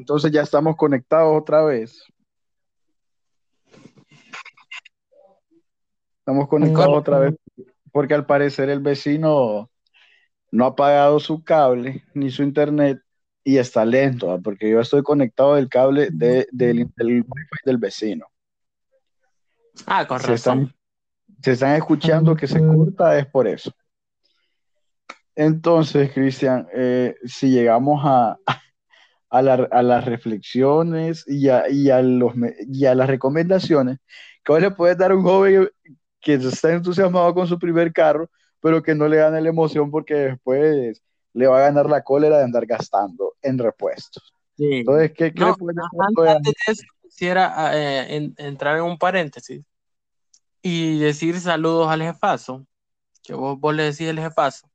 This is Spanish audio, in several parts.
Entonces ya estamos conectados otra vez. Estamos conectados otra vez porque al parecer el vecino no ha pagado su cable ni su internet y está lento, porque yo estoy conectado del cable del, del, del vecino. Ah, con se Están, se están escuchando que se corta, es por eso. Entonces, Cristian, eh, si llegamos a, a, las reflexiones y a, los, y a las recomendaciones, ¿cómo le puedes dar a un joven que está entusiasmado con su primer carro, pero que no le gane la emoción porque después le va a ganar la cólera de andar gastando en repuestos. Entonces, ¿qué, qué Antes de eso, quisiera eh, entrar en un paréntesis y decir saludos al jefazo, que vos, vos le decís el jefazo.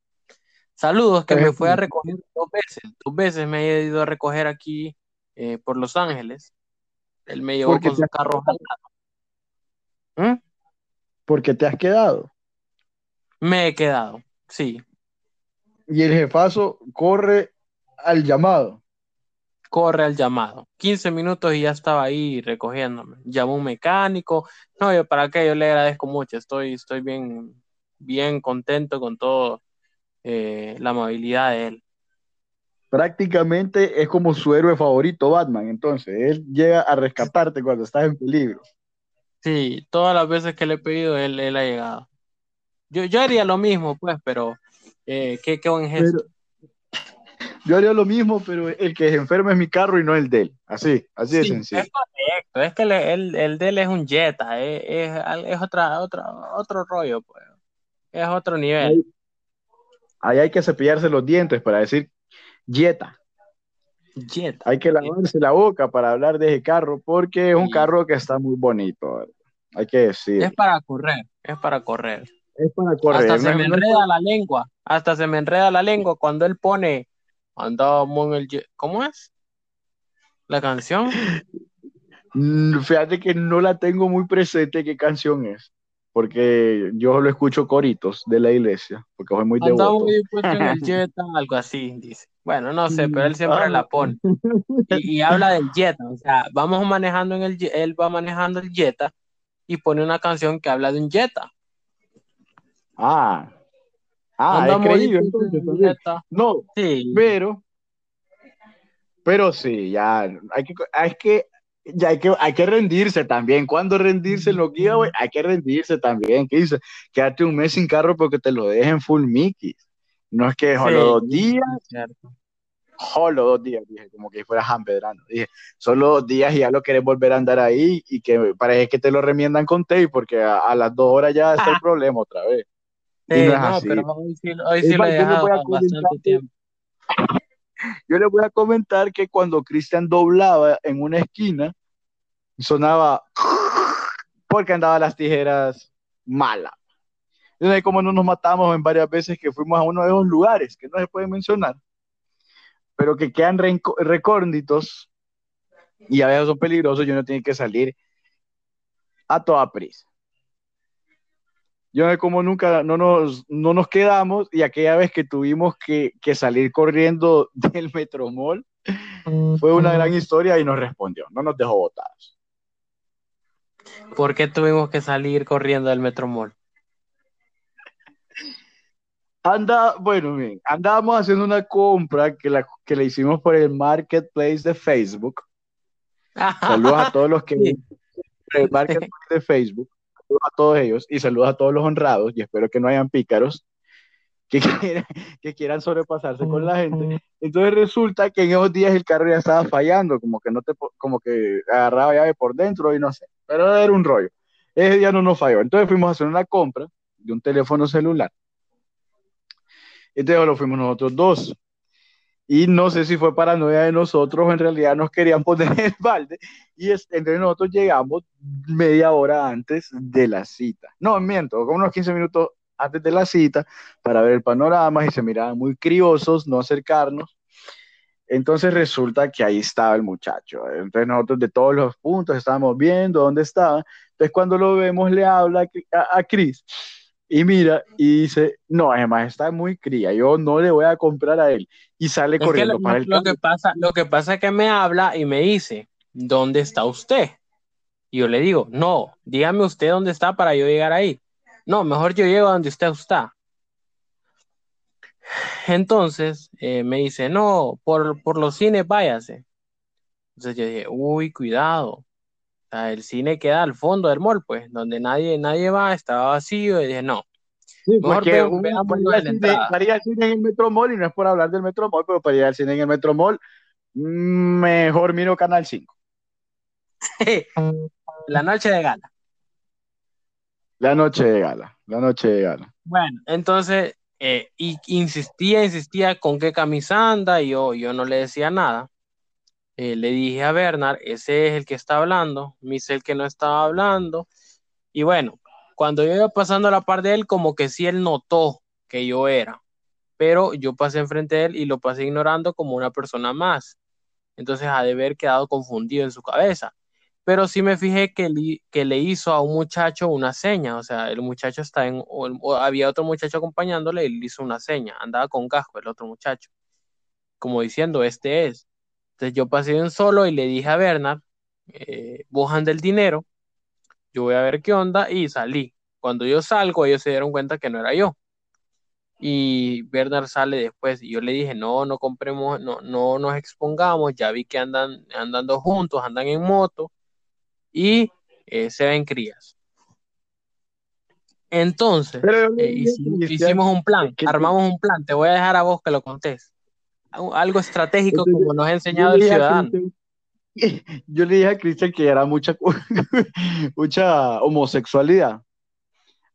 Saludos, que me fue a recoger dos veces. Dos veces me he ido a recoger aquí eh, por Los Ángeles. Él me llevó con su carro. ¿Mm? Porque te has quedado. Me he quedado, sí. Y el jefazo corre al llamado. Corre al llamado. 15 minutos y ya estaba ahí recogiéndome. Llamó un mecánico. No, yo para qué, yo le agradezco mucho. Estoy, estoy bien, bien contento con todo eh, la amabilidad de él. Prácticamente es como su héroe favorito, Batman. Entonces, él llega a rescatarte cuando estás en peligro. Sí, todas las veces que le he pedido, él, él ha llegado. Yo, yo haría lo mismo, pues, pero eh, qué, qué buen gesto. yo haría lo mismo, pero el que se enferma es mi carro y no el de él. Así, así de sencillo. Es correcto, es que el, el, de él es un Jetta, es, es, otra, otra, otro rollo, pues. Es otro nivel. Ahí, hay que cepillarse los dientes para decir Jetta. Jetta. Hay que lavarse la boca para hablar de ese carro porque es un carro que está muy bonito. Hay que decir. Es para correr, es para correr. Es para correr. Hasta se me enreda la lengua, hasta se me enreda la lengua cuando él pone andamos en el ¿cómo es? La canción. Fíjate que no la tengo muy presente qué canción es, porque yo lo escucho coritos de la iglesia, porque soy muy devoto. en el Jetta, algo así, dice. Bueno, no sé, pero él siempre la pone. Y, y, habla del Jetta, o sea, vamos manejando en el él va manejando el Jetta y pone una canción que habla de un Jetta. Ah, ah, he creído No, sí. pero, pero sí, ya hay que, hay que, ya hay que, hay que rendirse también. Cuando rendirse lo guía, hay que rendirse también. ¿Qué dice? Quédate un mes sin carro porque te lo dejen full Mickey. No es que solo dos días. Solo dos días, dije, como que fuera jampedrano. Dije, solo dos días y ya lo querés volver a andar ahí y que parece que te lo remiendan con tape porque a, las dos horas ya está el problema otra vez. Sí, no, pero hoy sí, hoy sí lo he dejado bastante tiempo. Yo les voy a comentar que cuando Cristian doblaba en una esquina, sonaba porque andaba las tijeras malas. Entonces, como no nos matamos en varias veces que fuimos a uno de esos lugares que no se puede mencionar, pero que quedan recórditos y a veces son peligrosos y uno tiene que salir a toda prisa. Yo no sé cómo nunca no nos, no nos quedamos y aquella vez que tuvimos que, que salir corriendo del Metromol fue una gran historia y nos respondió, no nos dejó botados. ¿Por qué tuvimos que salir corriendo del Metromol? Anda, bueno, bien, andábamos haciendo una compra que la, que le hicimos por el marketplace de Facebook. Saludos a todos los que el marketplace de Facebook a todos ellos y saludos a todos los honrados y espero que no hayan pícaros que quieran, que quieran sobrepasarse con la gente. Entonces resulta que en esos días el carro ya estaba fallando, como que no te, como que agarraba llave por dentro y no sé, pero era un rollo. Ese día no nos falló. Entonces fuimos a hacer una compra de un teléfono celular. Entonces lo fuimos nosotros dos. Y no sé si fue paranoia de nosotros, en realidad nos querían poner el balde. Y es, entonces nosotros llegamos media hora antes de la cita. No, miento, como unos 15 minutos antes de la cita para ver el panorama y se miraban muy criosos, no acercarnos. Entonces resulta que ahí estaba el muchacho. Entonces nosotros de todos los puntos estábamos viendo dónde estaba. Entonces cuando lo vemos le habla a, a Chris y mira y dice, no, además está muy cría, yo no le voy a comprar a él. Y sale corriendo lo, para el lo que pasa Lo que pasa es que me habla y me dice, ¿dónde está usted? Y yo le digo, no, dígame usted dónde está para yo llegar ahí. No, mejor yo llego a donde usted está. Entonces eh, me dice, no, por, por los cines váyase. Entonces yo dije, uy, cuidado. El cine queda al fondo del mall, pues, donde nadie, nadie va, estaba vacío. Y dije, no. Sí, porque un, para, ir cine, al cine en el Metro Mall, y no es por hablar del Metro Mall, pero para ir al cine en el Metro Mall, mejor miro Canal 5. la noche de gala. La noche de gala, la noche de gala. Bueno, entonces, eh, y insistía, insistía con qué camisa anda, y yo, yo no le decía nada. Eh, le dije a Bernard, ese es el que está hablando, me el que no estaba hablando. Y bueno, cuando yo iba pasando a la par de él, como que sí él notó que yo era, pero yo pasé enfrente de él y lo pasé ignorando como una persona más. Entonces ha de haber quedado confundido en su cabeza. Pero sí me fijé que, que le hizo a un muchacho una seña, o sea, el muchacho está en, o, había otro muchacho acompañándole y le hizo una seña, andaba con casco el otro muchacho, como diciendo, este es. Entonces yo pasé en solo y le dije a Bernard, eh, bojan del dinero, yo voy a ver qué onda y salí. Cuando yo salgo, ellos se dieron cuenta que no era yo. Y Bernard sale después y yo le dije, no, no compremos, no, no nos expongamos, ya vi que andan andando juntos, andan en moto y eh, se ven crías. Entonces, eh, hicimos, un plan, armamos un plan, te voy a dejar a vos que lo contés algo estratégico como nos ha enseñado el ciudadano. Yo le dije a Cristian que era mucha, mucha homosexualidad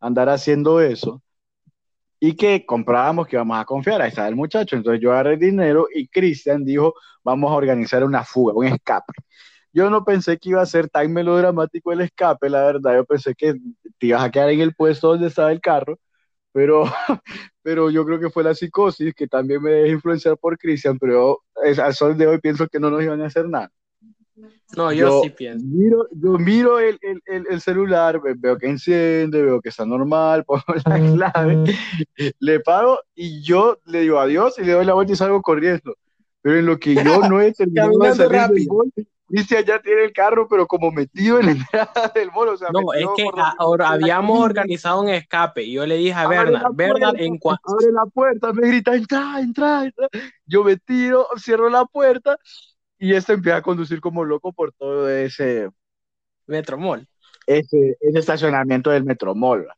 andar haciendo eso y que comprábamos que íbamos a confiar, ahí está el muchacho, entonces yo agarré dinero y Cristian dijo, vamos a organizar una fuga, un escape. Yo no pensé que iba a ser tan melodramático el escape, la verdad, yo pensé que te ibas a quedar en el puesto donde estaba el carro, pero, pero yo creo que fue la psicosis que también me dejé influenciar por Cristian, pero al sol de hoy pienso que no nos iban a hacer nada. No, yo, sí pienso. Miro, yo miro el, el, el, celular, veo que enciende, veo que está normal, pongo la clave, le pago y yo le digo adiós y le doy la vuelta y salgo corriendo. Pero en lo que yo no he terminado de salir del Cristian ya tiene el carro, pero como metido en la entrada del mall. O sea, no, es que ahora habíamos organizado un escape y yo le dije a Bernard, Bernard, en cuanto. Abre la puerta, me grita, entra, entra, entra. Yo me tiro, cierro la puerta y este empieza a conducir como loco por todo ese. Metromall. Ese, ese estacionamiento del Metromall.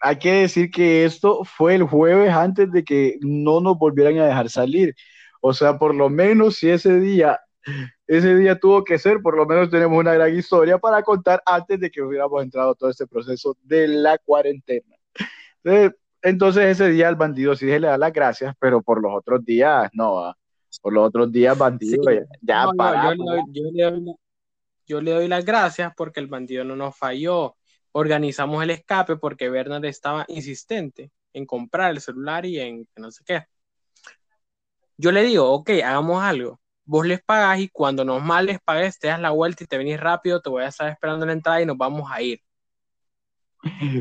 Hay que decir que esto fue el jueves antes de que no nos volvieran a dejar salir. O sea, por lo menos si ese día ese día tuvo que ser, por lo menos tenemos una gran historia para contar antes de que hubiéramos entrado todo este proceso de la cuarentena. Entonces, ese día el bandido sí se le da las gracias, pero por los otros días no, por los otros días bandido ya, para. yo, le doy, las gracias porque el bandido no nos falló. Organizamos el escape porque Bernard estaba insistente en comprar el celular y en no sé qué. Yo le digo, ok, hagamos algo vos les pagás y cuando normal les pagues, te das la vuelta y te venís rápido, te voy a estar esperando en la entrada y nos vamos a ir.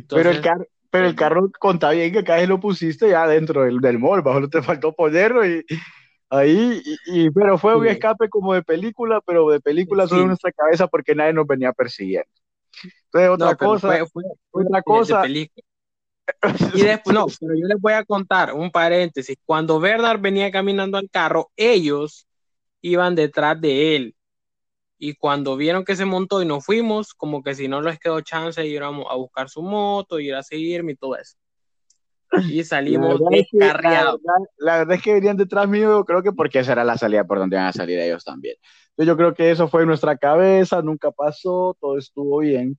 pero el carro, pero el carro conta bien que cada lo pusiste ya dentro del, del mall, bajo no te faltó ponerlo y ahí, y, pero fue un escape como de película, pero de película solo en nuestra cabeza porque nadie nos venía persiguiendo. Entonces, otra cosa, fue, otra cosa. y después, no, pero yo les voy a contar un paréntesis. Cuando Bernard venía caminando al carro, ellos iban detrás de él. Y cuando vieron que se montó y nos fuimos, como que si no les quedó chance ir a, buscar su moto, ir a seguirme y todo eso. Y salimos descarriados. La, verdad es que venían detrás mío, creo que porque esa era la salida por donde iban a salir ellos también. yo creo que eso fue en nuestra cabeza, nunca pasó, todo estuvo bien.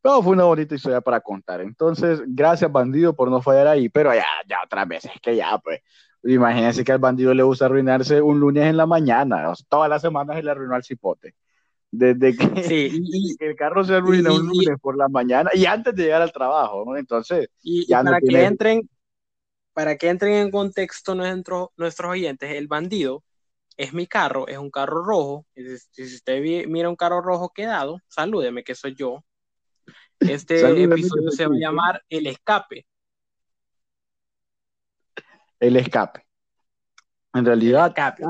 Pero fue una bonita historia para contar. Entonces, gracias, bandido, por no fallar ahí. Pero ya, ya otras veces que ya, pues, Imagínense que al bandido le gusta arruinarse un lunes en la mañana. todas las semanas se le arruinó al cipote. Desde que, el carro se arruina un lunes por la mañana y antes de llegar al trabajo, ¿no? Entonces, y, para que entren, para que entren en contexto nuestro, nuestros oyentes, el bandido es mi carro, es un carro rojo. Si usted mira un carro rojo quedado, salúdeme que soy yo. Este episodio que se va a llamar El Escape. El escape. En El realidad, Escape.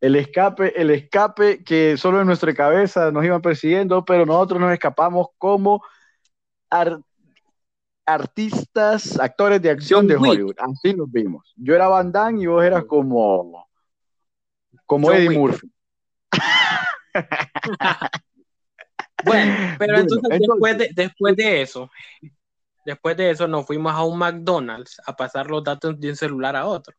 el escape, el escape que solo en nuestra cabeza nos iban persiguiendo, pero nosotros nos escapamos como ar- artistas, actores de acción John de Wick. Hollywood. Así nos vimos. Yo era Van Damme y vos eras como, como John Eddie Wick. Murphy. Bueno, pero Bueno, entonces, entonces- después, de, después de eso, después de eso nos fuimos a un McDonald's a pasar los datos de un celular a otro.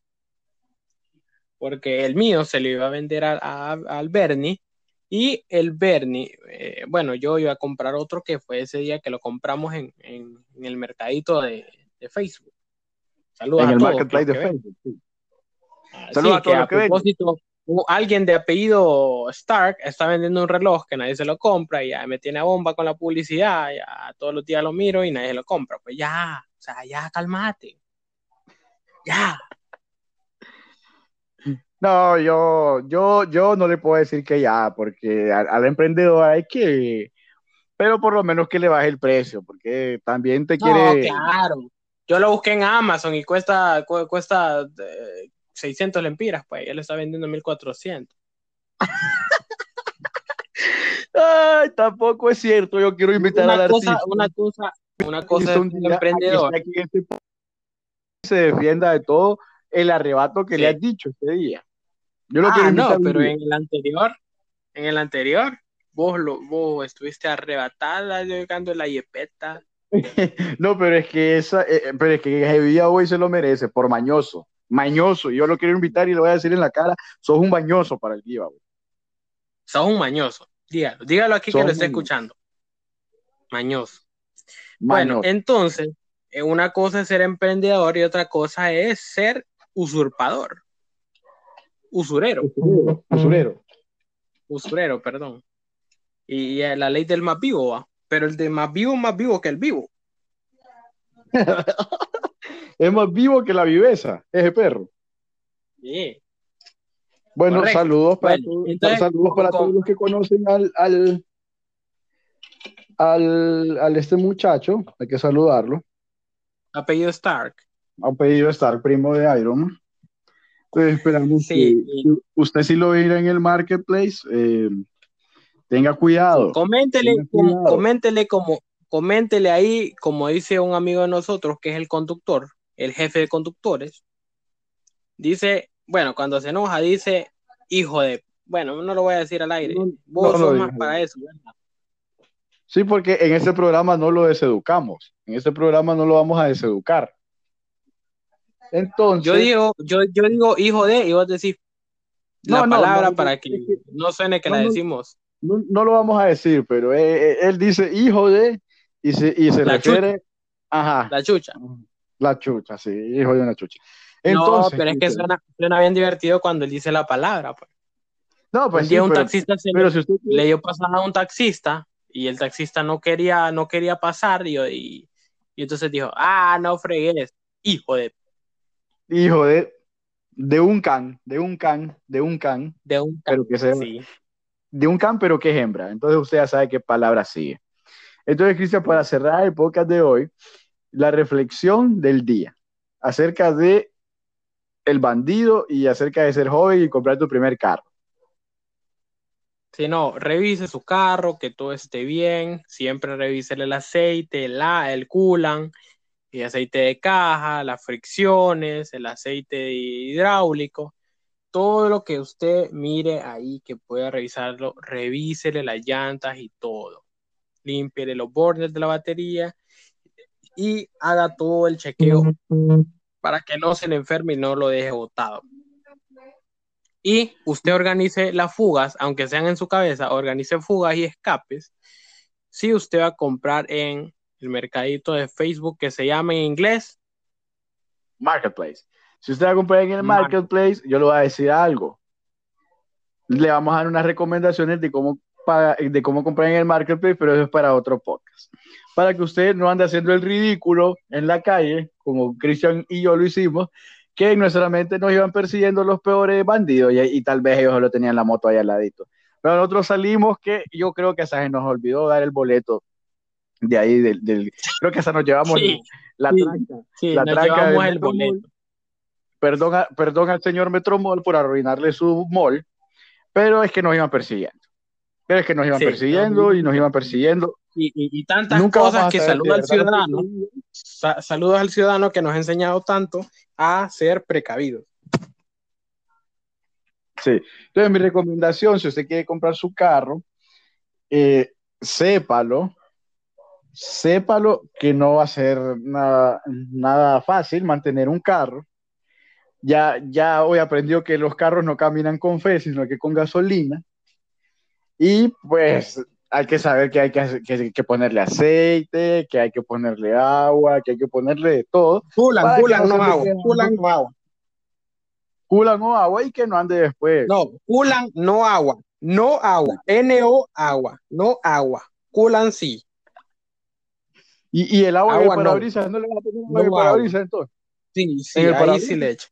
Porque el mío se lo iba a vender a- a- al Bernie y el Bernie, eh, bueno, yo iba a comprar otro que fue ese día que lo compramos en, en- en el mercadito de, de Facebook. Saludos En a el todos marketplace de. Facebook. sí. Ah, Saludos a todos que los a propósito, alguien de apellido Stark está vendiendo un reloj que nadie se lo compra y ya me tiene a bomba con la publicidad, ya todos los días lo miro y nadie se lo compra. Pues ya, o sea, ya cálmate. Ya. No, yo, yo, yo no le puedo decir que ya, porque al, al emprendedor hay que, pero por lo menos que le baje el precio, porque también te No, quiere, claro. Yo lo busqué en Amazon y cuesta, cu- cuesta eh, 600 lempiras, pues él está vendiendo 1400. ay, tampoco es cierto, yo quiero invitar Una al cosa, artista. una cosa, una cosa es un a emprendedor. aquí este se defienda de todo el arrebato que Sí. le has dicho ese día. Yo lo Ah, quiero invitar no, pero en el anterior, en el anterior, vos, lo, vos estuviste arrebatada llegando la yepeta. No, pero es que esa, eh, eh, pero es que día hoy se lo merece por mañoso, mañoso. Yo lo quiero invitar y le voy a decir en la cara, sos un bañoso para el giveaway. Sos un mañoso. Dígalo, dígalo aquí que lo esté mañoso. escuchando. Mañoso. Bueno, Mañoso. entonces, eh, una cosa es ser emprendedor y otra cosa es ser usurpador. Usurero, Usurero, usurero. usurero, perdón. Y, eh, la ley del más vivo va. Pero el de más vivo, más vivo que el vivo. Es más vivo que la viveza, ese perro. Sí. Bueno, Correcto. saludos para, Bueno, todos, entonces, saludos para con- todos los que conocen al, al, al, al este muchacho. Hay que saludarlo. Apellido Stark. Ha pedido estar primo de Iron Man. Pues esperamos Sí, que, usted si lo ve en el marketplace, eh, tenga cuidado. Coméntele, Tenga como, cuidado. coméntele como, coméntele ahí, como dice un amigo de nosotros, que es el conductor, el jefe de conductores. Dice, bueno, cuando se enoja, dice, hijo de, bueno, no lo voy a decir al aire. No, Vos no sos más para eso, ¿verdad? Sí, porque en este programa no lo deseducamos. En este programa no lo vamos a deseducar. Entonces, Yo digo, yo, yo digo hijo de, y vos decís No, la no, palabra para que no suene que la decimos. no, lo vamos a decir, pero eh, eh, él dice hijo de y se, y se La refiere, ajá, La chucha. La chucha, sí, hijo de una chucha. no, Entonces, pero es que suena, suena bien divertido cuando él dice la palabra. Pues. no, pues un sí, día un pero, taxista se pero si usted le dio pasada a un taxista y el taxista no quería, no quería pasar y, y, y entonces dijo, ah, no fregues, hijo de, hijo de de un can, de un can, de un can, de un pero que sea sí. de un can, pero que es hembra. Entonces usted ya sabe qué palabra sigue. Entonces, Cristian, para cerrar el podcast de hoy, la reflexión del día acerca de el bandido y acerca de ser joven y comprar tu primer carro. Si no, revise su carro, que todo esté bien, siempre revise el aceite, la, el culan, el aceite de caja, las fricciones, el aceite hidráulico, todo lo que usted mire ahí que pueda revisarlo, revísele las llantas y todo. Límpiele los bordes de la batería y haga todo el chequeo para que no se le enferme y no lo deje botado. Y usted organice las fugas, aunque sean en su cabeza, organice fugas y escapes. Si usted va a comprar en el mercadito de Facebook que se llama en inglés Marketplace. Si usted va a comprar en el Market- Marketplace, yo le voy a decir algo. Le vamos a dar unas recomendaciones de cómo, paga- de cómo comprar en el Marketplace, pero eso es para otro podcast. Para que usted no ande haciendo el ridículo en la calle, como Cristian y yo lo hicimos, que en nuestra mente nos iban persiguiendo los peores bandidos y, y tal vez ellos solo tenían la moto ahí al ladito. Pero nosotros salimos que yo creo que hasta se nos olvidó dar el boleto de ahí, del, del creo que hasta nos llevamos Sí, la sí, tranca. sí, la nos tranca llevamos el boleto. Perdón, a- perdón al señor Metromall por arruinarle su mall, pero es que nos iban persiguiendo. Pero es que nos iban Sí, persiguiendo y nos iban persiguiendo. Y, y- y tantas Nunca cosas que saluda al ciudadano, sa- saludos al ciudadano que nos ha enseñado tanto a ser precavidos. Sí. Entonces, mi recomendación, si usted quiere comprar su carro, eh, sépalo, sépalo que no va a ser nada, nada fácil mantener un carro. Ya, ya hoy aprendió que los carros no caminan con fe, sino que con gasolina. Y pues hay que saber que hay que, que, que ponerle aceite, que hay que ponerle agua, que hay que ponerle de todo. Culan, culan, no no agua. Culan, no agua. Culan o agua y que no ande después. No, culan, no agua. No agua. N-O, agua. No agua. Culan, sí. Y, y el agua, en Agua no. parabrisas, no le va a poner agua No en el agua. parabrisas entonces. Sí, sí, ¿En el ahí sí le echo.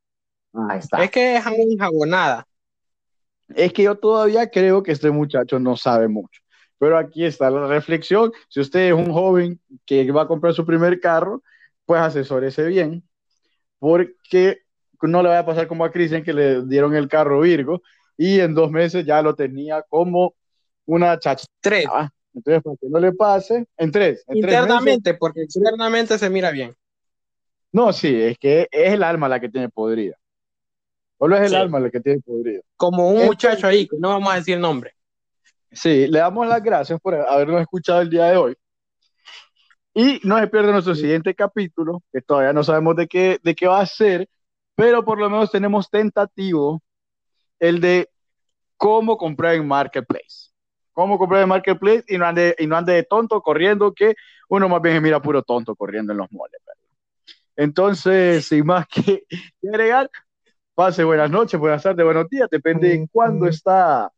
Ahí está. Es que es agua enjabonada. Es que yo todavía creo que este muchacho no sabe mucho. Pero aquí está la reflexión. Si usted es un joven que va a comprar su primer carro, pues asesórese bien, porque no le va a pasar como a Cristian que le dieron el carro Virgo y en dos meses ya lo tenía como una chacha. Tres. Entonces, para que no le pase, en tres, en tres meses. Internamente, porque externamente se mira bien. No, sí, es que es el alma la que tiene podrida. Solo es el Sí. alma la que tiene podrida. Como un Entonces- muchacho ahí, que no vamos a decir nombre. Sí, le damos las gracias por habernos escuchado el día de hoy. Y no se pierda nuestro siguiente capítulo, que todavía no sabemos de qué, de qué va a ser, pero por lo menos tenemos tentativo el de cómo comprar en Marketplace. Cómo comprar en Marketplace y no ande, y no ande de tonto corriendo, que uno más bien se mira puro tonto corriendo en los moles. ¿verdad? Entonces, sin más que agregar, pase buenas noches, buenas tardes, buenos días, depende de cuándo está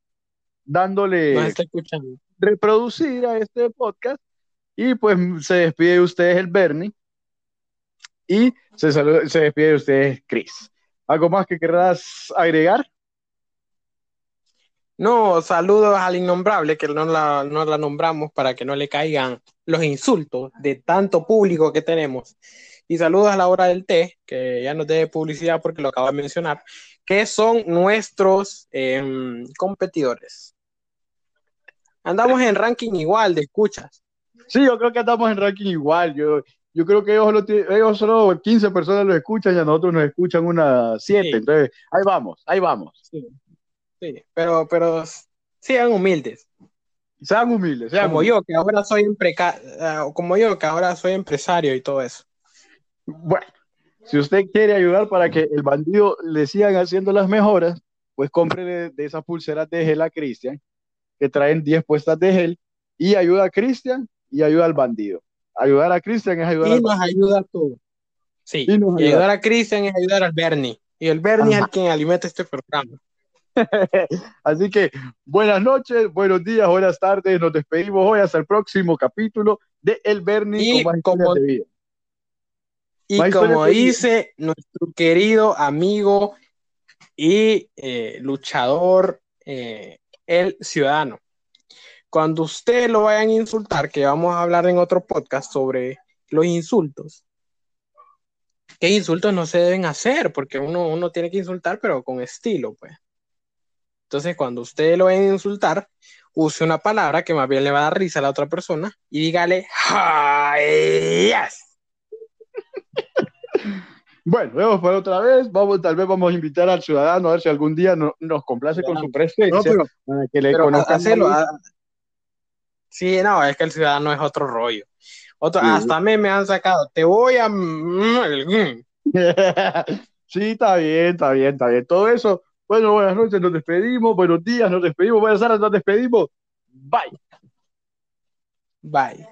dándole está escuchando. reproducir a este podcast. Y pues se despide de ustedes el Bernie. Y se, saluda- se despide de ustedes Chris. ¿Algo más que querrás agregar? No, saludos al innombrable, que no la, no la nombramos para que no le caigan los insultos de tanto público que tenemos. Y saludos a la hora del té, que ya nos dé publicidad porque lo acabo de mencionar, que son nuestros em, competidores. Andamos en ranking igual de escuchas. Sí, yo creo que estamos en ranking igual. Yo, yo creo que ellos solo, ellos solo 15 personas lo escuchan y a nosotros nos escuchan unas 7. Sí. Entonces, ahí vamos, ahí vamos. Sí, sí, pero, pero sean humildes. Sean humildes, sean Como humildes. yo, que ahora soy empreca- ah, como yo, que ahora soy empresario y todo eso. Bueno, si usted quiere ayudar para que el bandido le sigan haciendo las mejoras, pues compre de, esas pulseras de gel a Cristian, que traen 10 puestas de gel, y ayuda a Cristian y ayuda al bandido. Ayudar a Cristian es ayudar Y al nos bandido. ayuda a todos. Sí, Y nos y ayuda. ayudar a Cristian es ayudar al Bernie. Y el Bernie es Ajá. el quien alimenta este programa. Así que buenas noches, buenos días, buenas tardes. Nos despedimos hoy hasta el próximo capítulo de El Bernie Y con más como- de vida. Y como dice nuestro querido amigo y eh, luchador, eh, el ciudadano, cuando usted lo vayan a insultar, que vamos a hablar en otro podcast sobre los insultos, ¿qué insultos no se deben hacer? Porque uno, uno tiene que insultar, pero con estilo, pues. Entonces, cuando usted lo vayan a insultar, use una palabra que más bien le va a dar risa a la otra persona y dígale, ¡Yes! Bueno, vemos por otra vez. Vamos, tal vez vamos a invitar al ciudadano a ver si algún día no- nos complace con su presencia No, pero, para que le pero conozcan. ah, Sí, no, es que el ciudadano es otro rollo. Otro, Sí. Hasta me me han sacado. Te voy a. sí, está bien, está bien, está bien. Todo eso. Bueno, buenas noches, nos despedimos. Buenos días, nos despedimos. Buenas tardes, nos despedimos. Bye. Bye.